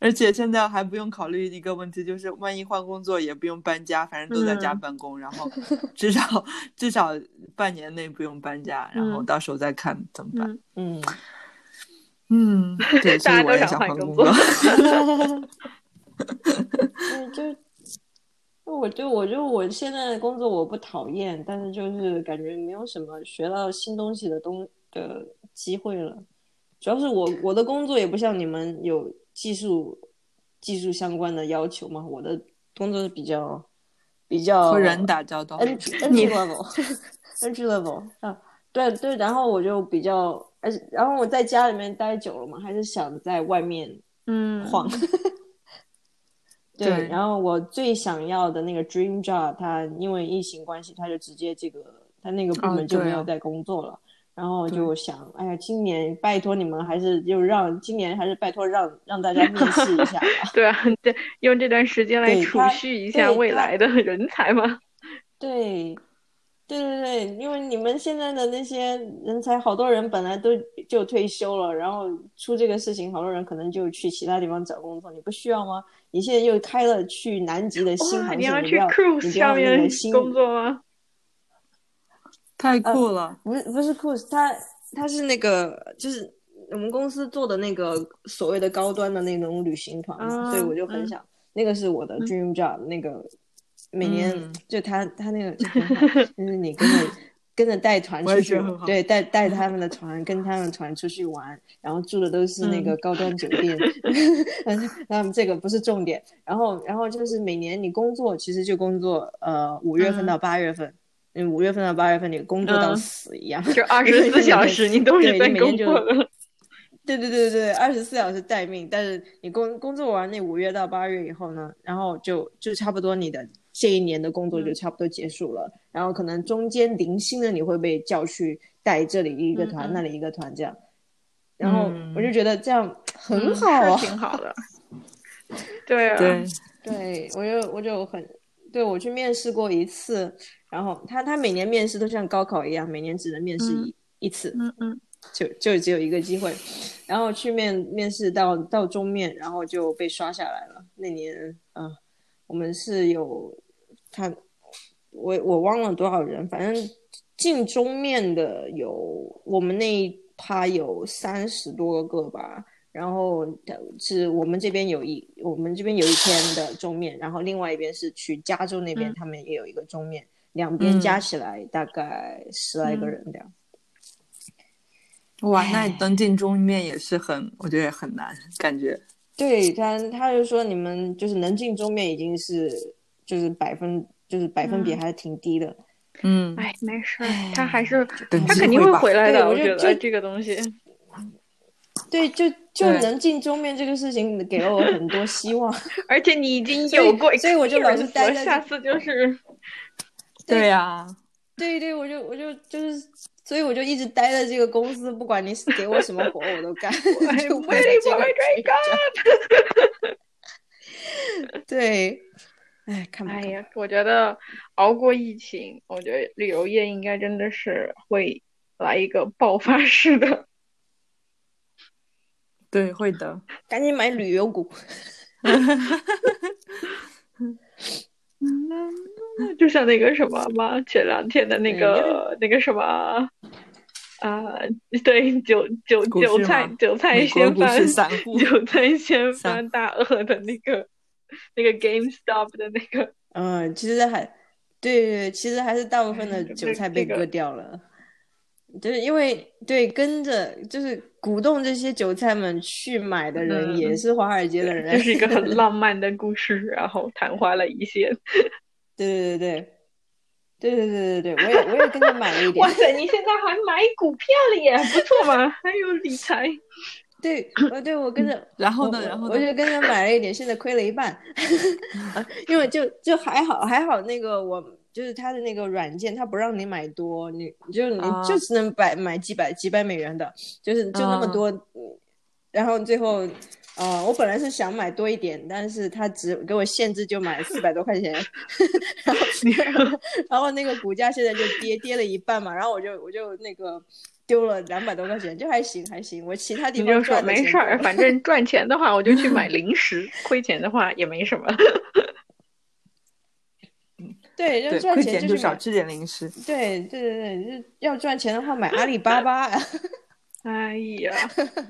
B: 而且现在还不用考虑一个问题，就是万一换工作也不用搬家，反正都在家
A: 嗯
B: 办公，然后 至少至少半年内不用搬家，然后
A: 嗯
B: 到时候再看怎么办。
A: 嗯，
C: 嗯，
B: 嗯，对，所以我也
A: 大家都想
B: 想换工
A: 作
B: 作。
C: 嗯，就我就我就我现在的工作我不讨厌，但是就是感觉没有什么学到新东西的东的机会了。主要是我我的工作也不像你们有技术技术相关的要求嘛，我的工作是比较比较
B: 和人打交道
C: ，entry entry level entry level 啊，对对，然后我就比较，而且然后我在家里面待久了嘛，还是想在外面
A: 嗯，
C: 晃。对，
B: 对
C: 然后我最想要的那个 dream job，它因为疫情关系，它就直接这个，它那个部
B: 哦
C: 门就没有在工作了。然后
B: 对
C: 就想，哎呀，今年拜托你们，还是就让今年还是拜托让让大家面试一下吧。
A: 对啊，对，用这段时间来储蓄一下未来的人才嘛。
C: 对，对对对，因为你们现在的那些人才，好多人本来都就退休了，然后出这个事情，好多人可能就去其他地方找工作，你不需要吗？你现在又开了去南极的新
A: 哇，
C: 航线，
A: 你要去，cruise 上面工作吗？
B: 太酷了。
C: 不是不是 cruise，它它是那个就是我们公司做的那个所谓的高端的那种旅行团所以我就很
A: 嗯。
C: 想，那个是我的 dream job，、那个每年、
B: 嗯。
C: 就他他那个就很好，就是你跟着 跟着带团出去对，带 带他们的团，跟他们团出去玩，然后住的都是那个
B: 嗯。
C: 高端酒店，嗯，那么这个不是重点，然后然后就是每年你工作其实就工作呃五月份
A: 嗯。
C: 到八月份。嗯，五月份到八月份，你工作到
A: 嗯
C: 死一样，
A: 就二十四小时你都是
C: 对
A: 在工
C: 你每天就
A: 作的。
C: 对对对对对，二十四小时待命。但是你工工作完那五月到八月以后呢，然后就就差不多你的这一年的工作就
A: 嗯
C: 差不多结束了。然后可能中间零星的你会被叫去带这里一个团，那里一个团这样。然后
B: 嗯
C: 我就觉得这样很
A: 嗯
C: 好啊，
A: 是挺好的。对啊，
B: 对，
C: 对我就我就很，对我去面试过一次，然后他他每年面试都像高考一样，每年只能面试一、一次，
A: 嗯嗯
C: 就就只有一个机会，然后去面面试到到中面，然后就被刷下来了。那年，嗯、我们是有他，我我忘了多少人，反正进中面的有我们那一趴有三十多个吧。然后是我们这边有一，我们这边有一天的中面，然后另外一边是去加州那边，
A: 嗯
C: 他们也有一个中面，两边
B: 嗯
C: 加起来大概十来个
A: 嗯
C: 人这样。
B: 哇，那你登进中面也是很，我觉得也很难，感觉。
C: 对他，他就说你们就是能进中面已经是就是百分就是百分比
A: 嗯
C: 还是挺低的。
B: 嗯，
A: 哎，没事
C: 唉，
A: 他还是他肯定会回来的。我
C: 我就就
A: 觉得这个东西，
C: 对，就就能进桌面这个事情给了我很多希望。
A: 而且你已经有过
C: 所以我就老是待在
A: 下次就是
B: 对呀、
C: 对对，我就我就就是，所以我就一直待在这个公司，不管你给我什么活我都干。就
A: I'm
C: 为了
A: waiting
C: 这
A: for
C: 个
A: my dream
C: job 对，哎，看吧，看吧
A: 哎呀，我觉得熬过疫情，我觉得旅游业应该真的是会来一个爆发式的。
B: 对，会的。
C: 赶紧买旅游股。
A: 就像那个什么嘛，前两天的那个那个什么，啊，对，韭韭韭菜韭菜
B: 美国
A: 掀翻韭菜
B: 先
A: 翻大鳄的那个那个 GameStop 的那个，
C: 嗯，其实还对对对，其实还是大部分的
A: 嗯
C: 韭菜被割掉了，就是因为对跟着就是鼓动这些韭菜们去买的人也是华尔街的人
A: 这是一个很浪漫的故事然后昙花了一现。
C: 对对对对对对对对对对我也我也跟着买了一 点
A: 哇塞你现在还买股票了耶不错嘛还有理财。
C: 对呃对我跟着
B: 然后呢然后
C: 我就跟着买了一点现在亏了一半。因为就就还好还好那个我就是它的那个软件，它不让你买多，你就你
B: 啊
C: 就只能买买几百几百美元的，就是就那么
B: 啊
C: 多，嗯然后最后。呃，我本来是想买多一点，但是他只给我限制就买四百多块钱，然后 然后那个股价现在就跌跌了一半嘛，然后我就我就那个丢了两百多块钱，就还行还行，我其他地方
A: 说
C: 赚
A: 没事儿，反正赚钱的话我就去买零食，亏钱的话也没什么。
C: 对，要赚钱就
B: 少吃点零食。
C: 对对对对，要赚钱的话买阿里巴巴。
A: 哎呀，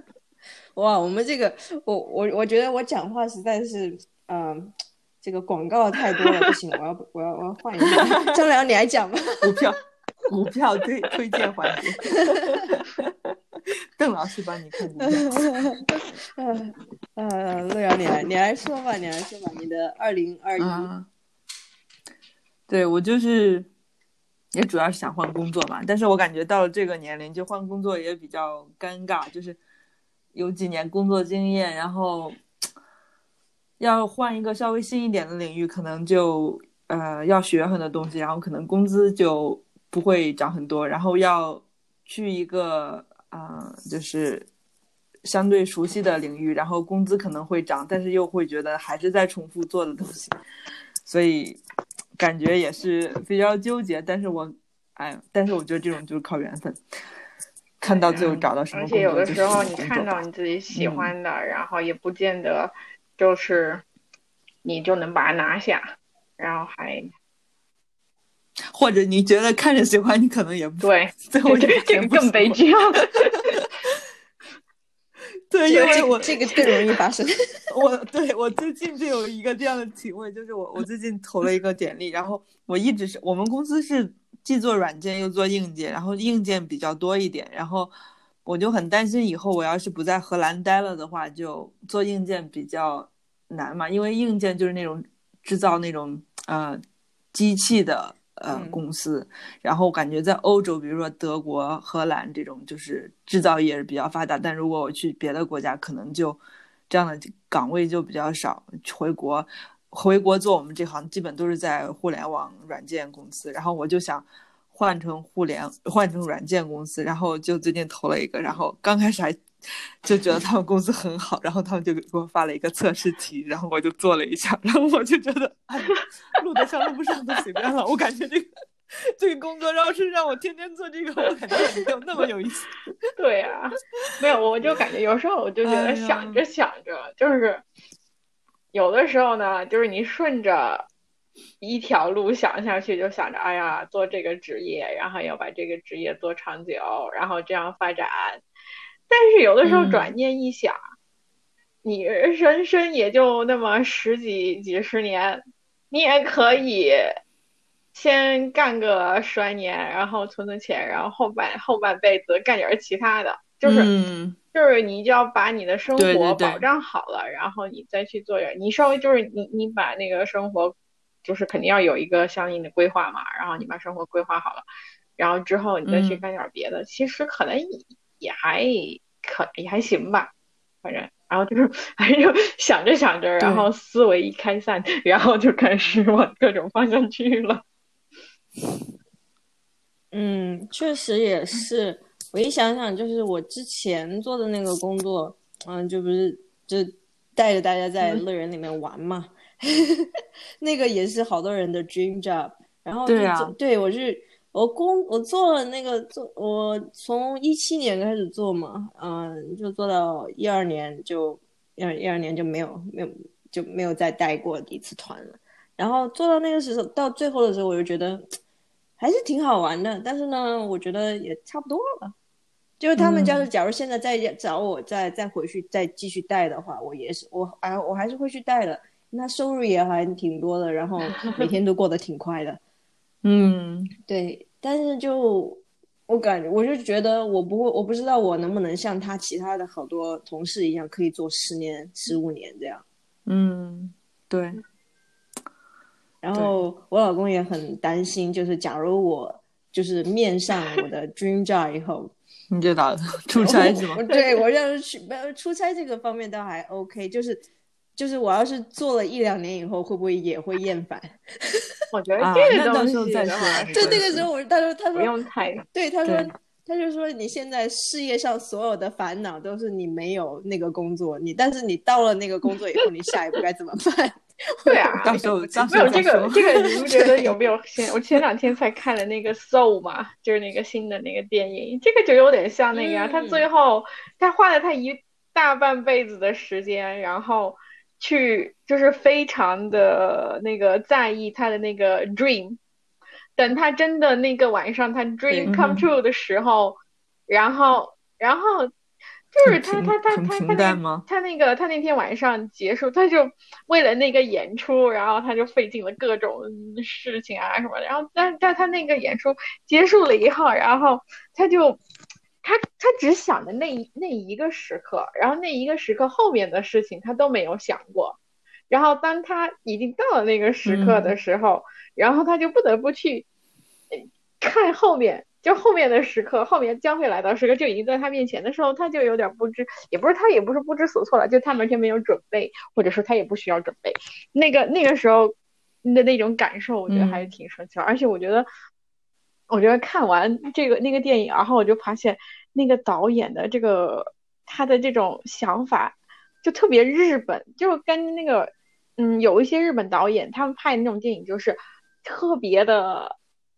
C: 哇，我们这个，我我我觉得我讲话实在是，嗯、这个广告太多了，不行，我要我要我要换一下。张良，你来讲吧。
B: 股票股票推推荐环节，邓老师帮你看一下。
C: 呃呃，陆阳，你来你来说吧，你来说吧，你的二零二一。
B: 对我就是，也主要是想换工作嘛，但是我感觉到了这个年龄，就换工作也比较尴尬，就是有几年工作经验，然后要换一个稍微新一点的领域，可能就呃要学很多东西，然后可能工资就不会涨很多，然后要去一个啊、就是相对熟悉的领域，然后工资可能会涨，但是又会觉得还是在重复做的东西，所以感觉也是比较纠结。但是我，哎，但是我觉得这种就是靠缘分，看到最后找到什么
A: 而且有的时候你看到你自己喜
B: 嗯
A: 欢的，然后也不见得就是你就能把它拿下，然后还
B: 或者你觉得看着喜欢，你可能也不
A: 对，
B: 最后
A: 这这个更悲。剧了。
B: 对，因为我
C: 这个更容易发生。
B: 我对我最近就有一个这样的体会，就是我我最近投了一个简历，然后我一直是我们公司是既做软件又做硬件，然后硬件比较多一点，然后我就很担心以后我要是不在荷兰待了的话，就做硬件比较难嘛，因为硬件就是那种制造那种呃机器的呃
C: 嗯
B: 公司，然后感觉在欧洲，比如说德国、荷兰这种，就是制造业是比较发达。但如果我去别的国家，可能就这样的岗位就比较少。回国，回国做我们这行，基本都是在互联网软件公司。然后我就想换成互联，换成软件公司。然后就最近投了一个，然后刚开始还就觉得他们公司很好，然后他们就给我发了一个测试题，然后我就做了一下，然后我就觉得，哎，录得上录不上都随便了。我感觉这个这个工作要是让我天天做这个，我感觉也没有那么有意思。
A: 对呀、没有，我就感觉有时候我就觉得想着想着，就是有的时候呢，就是你顺着一条路想下去，就想着哎呀，做这个职业，然后要把这个职业做长久，然后这样发展。但是有的时候
B: 嗯。
A: 转念一想，你人生也就那么十几几十年，你也可以先干个十来年，然后存存钱，然后后半后半辈子干点其他的，就是、
B: 嗯。
A: 就是你就要把你的生活保障好了，然后你再去做点，你稍微就是你你把那个生活，就是肯定要有一个相应的规划嘛，然后你把生活规划好了，然后之后你再去
B: 嗯。
A: 干点别的，其实可能也也还可也还行吧，反正。然后就是，反正就想着想着，然后思维一开散，然后就开始往各种方向去了。
C: 嗯，确实也是。我一想想，就是我之前做的那个工作，嗯，就不是就带着大家在乐园里面玩嘛，那个也是好多人的 dream job。然后
B: 对啊
C: 对我是我工我做了那个做我从一七年开始做嘛，嗯，就做到一二年就一二一二年就没有没有就没有再带过一次团了。然后做到那个时候，到最后的时候，我就觉得还是挺好玩的。但是呢，我觉得也差不多了。就是他们要是假如现在再找我再再回去再继续带的话，我也是我啊我还是会去带的。那收入也还挺多的，然后每天都过得挺快的。
B: 嗯，
C: 对。但是就我感觉，我就觉得我不会，我不知道我能不能像他其他的好多同事一样，可以做十年、十五年这样。
B: 嗯，对。
C: 然后我老公也很担心，就是假如我就是面上我的 dream job 以后，
B: 你就打出差是吗？
C: 对我要是去，出差这个方面倒还 OK，就是就是我要是做了一两年以后，会不会也会厌烦？
A: 我觉得这个东西
B: 再说。
C: 对那个时候，我他说他说
A: 不用太
C: 对他说他就说你现在事业上所有的烦恼都是你没有那个工作，你但是你到了那个工作以后，你下一步该怎么办？
A: 对啊，
B: 到时候
A: 没有这个这个，你不觉得有没有？前我前两天才看了那个《Soul》嘛，就是那个新的那个电影，这个就有点像那个，他最后他花了他一大半辈子的时间，然后去就是非常的那个在意他的那个 dream，等他真的那个晚上他 dream come true 的时候，然后然后。就是他他他他他那他那个他那天晚上结束，他就为了那个演出，然后他就费尽了各种事情啊什么的。然后但但他那个演出结束了以后，然后他就他他只想着那一那一个时刻，然后那一个时刻后面的事情他都没有想过。然后当他已经到了那个时刻的时候，然后他就不得不去看后面。就后面的时刻，后面将会来到时刻就已经在他面前的时候，他就有点不知，也不是他也不是不知所措了，就他完全没有准备，或者说他也不需要准备。那个那个时候的那种感受，我觉得还是挺神奇。而且我觉得，我觉得看完这个那个电影，然后我就发现那个导演的这个他的这种想法就特别日本，就跟那个嗯有一些日本导演他们拍的那种电影就是特别的。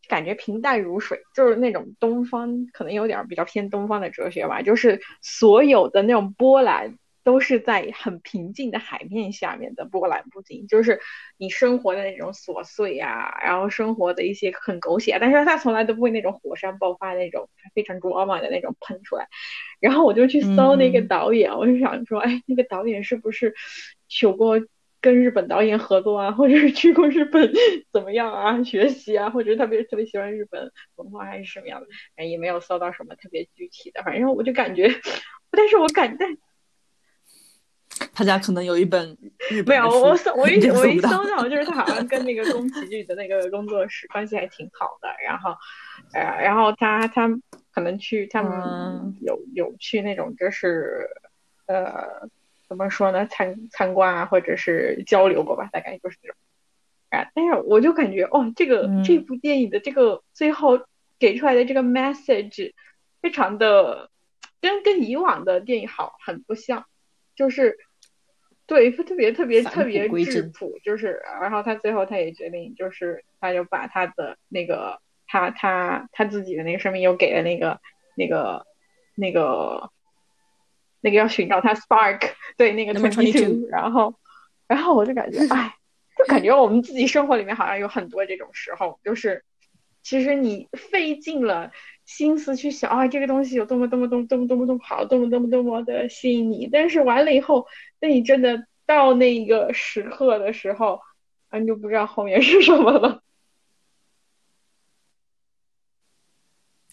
A: 感觉平淡如水，就是那种东方，可能有点比较偏东方的哲学吧。就是所有的那种波澜都是在很平静的海面下面的波澜不惊，就是你生活的那种琐碎啊，然后生活的一些很狗血，但是他从来都不会那种火山爆发那种非常 drama 的那种喷出来。然后我就去搜那个导演，我就想说，哎，那个导演是不是有过？跟日本导演合作啊，或者是去过日本怎么样啊？学习啊，或者特别特别喜欢日本文化还是什么样的？哎，也没有搜到什么特别具体的。反正我就感觉，但是我感觉
B: 他家可能有一本日
A: 本没有，我搜我一我一搜
B: 到，
A: 就是他好像跟那个宫崎骏的那个工作室关系还挺好的。然后，呃，然后他他可能去他们有有去那种就是呃。怎么说呢？参参观啊，或者是交流过吧，大概就是这种。啊，但是我就感觉，哦，这个这部电影的这个最后给出来的这个 message，非常的跟跟以往的电影好很不像，就是对特别特别特别质朴，就是然后他最后他也决定，就是他就把他的那个他他他自己的那个生命又给了那个那个那个。那个要寻找他 spark，对那个 twenty two，然后，然后我就感觉，哎，就感觉我们自己生活里面好像有很多这种时候，就是其实你费尽了心思去想啊，这个东西有多么多么多么多么多么多么好，多么多么多么的吸引你，但是完了以后，那你真的到那个时刻的时候，啊，你就不知道后面是什么了。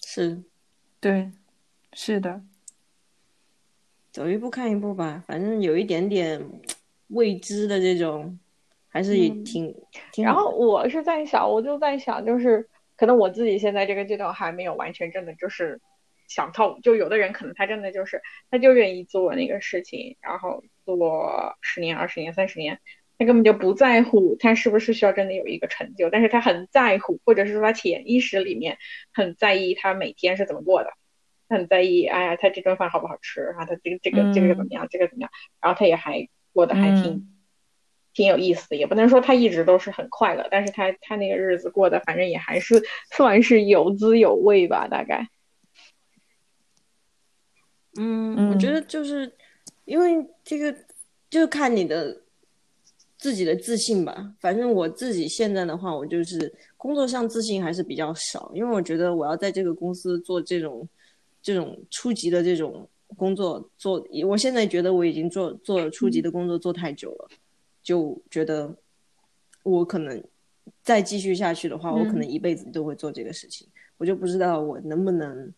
C: 是，
B: 对，是的。
C: 走一步看一步吧，反正有一点点未知的这种，还是挺挺。
A: 然后我是在想，我就在想，就是可能我自己现在这个阶段还没有完全真的就是想透。就有的人可能他真的就是他就愿意做那个事情，然后做十年、二十年、三十年，他根本就不在乎他是不是需要真的有一个成就，但是他很在乎，或者是说他潜意识里面很在意他每天是怎么过的。很在意，哎呀，他这顿饭好不好吃啊？他这个这个这个怎么样？这个怎么样？然后他也还过得还挺挺有意思的，也不能说他一直都是很快乐，但是他他那个日子过得反正也还是算是有滋有味吧，大概。
C: 嗯，我觉得就是因为这个，就看你的自己的自信吧。反正我自己现在的话，我就是工作上自信还是比较少，因为我觉得我要在这个公司做这种这种初级的这种工作做，我现在觉得我已经做做初级的工作做太久了，就觉得我可能再继续下去的话，我可能一辈子都会做这个事情。我就不知道我能不能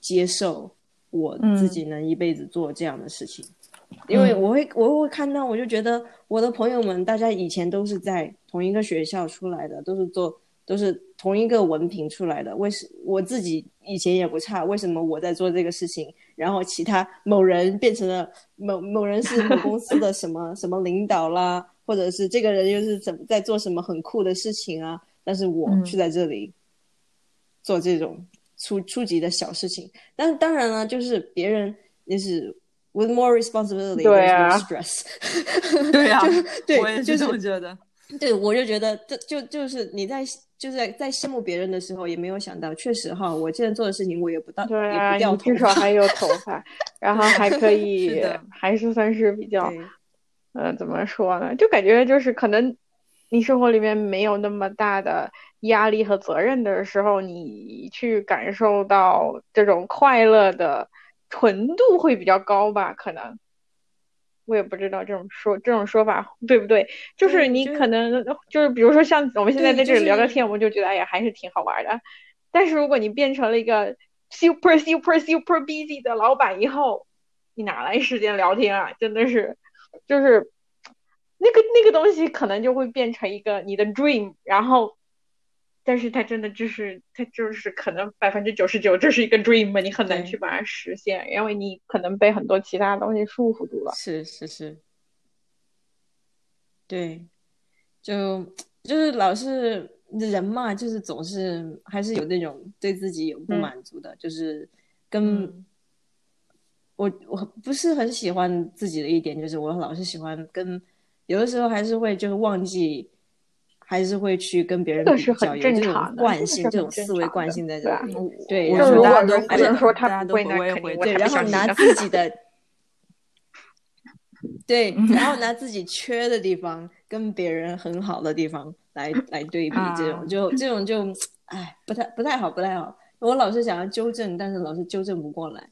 C: 接受我自己能一辈子做这样的事情，因为我会我会看到，我就觉得我的朋友们，大家以前都是在同一个学校出来的，都是做都是同一个文凭出来的。为什我自己以前也不差，为什么我在做这个事情，然后其他某人变成了某某人是某公司的什么 什么领导啦，或者是这个人又是怎么在做什么很酷的事情啊？但是我是在这里。做这种初初级的小事情，但当然了，就是别人也是 with more responsibility，
A: 对啊
C: ，stress，
B: 对 呀，
C: 对，
B: 我也
C: 是
B: 这么觉得。
C: 对，我就觉得，就就就是你在就是在在羡慕别人的时候，也没有想到，确实哈，我现在做的事情，我也不到，
A: 对啊，
C: 你
A: 至少还有头发，然后还可以，
B: 是
A: 还是算是比较，呃，怎么说呢？就感觉就是可能你生活里面没有那么大的。压力和责任的时候，你去感受到这种快乐的纯度会比较高吧？可能我也不知道这种说这种说法对不对。就是你可能就是比如说像我们现在在这里聊聊天，我们就觉得哎呀还是挺好玩的。但是如果你变成了一个 super super super busy 的老板以后，你哪来时间聊天啊？真的是，就是那个那个东西可能就会变成一个你的 dream，然后。但是它真的就是，它就是可能百分之九十九，这是一个 dream 你很难去把它实现，因为你可能被很多其他东西束缚住了。
C: 是是是，对，就就是老是人嘛，就是总是还是有那种对自己有不满足的，就是跟我我不是很喜欢自己的一点，就是我老是喜欢跟有的时候还是会就是忘记。还是会去跟别人比较，有这种惯性，这种思维惯性在这里。对，然后
B: 大家都
A: 不能说
B: 他
A: 不会，那肯定
C: 对，然后拿自己的，对，然后拿自己缺的地方跟别人很好的地方来来对比，这种就这种就，哎，不太不太好，不太好。我老是想要纠正，但是老是纠正不过来。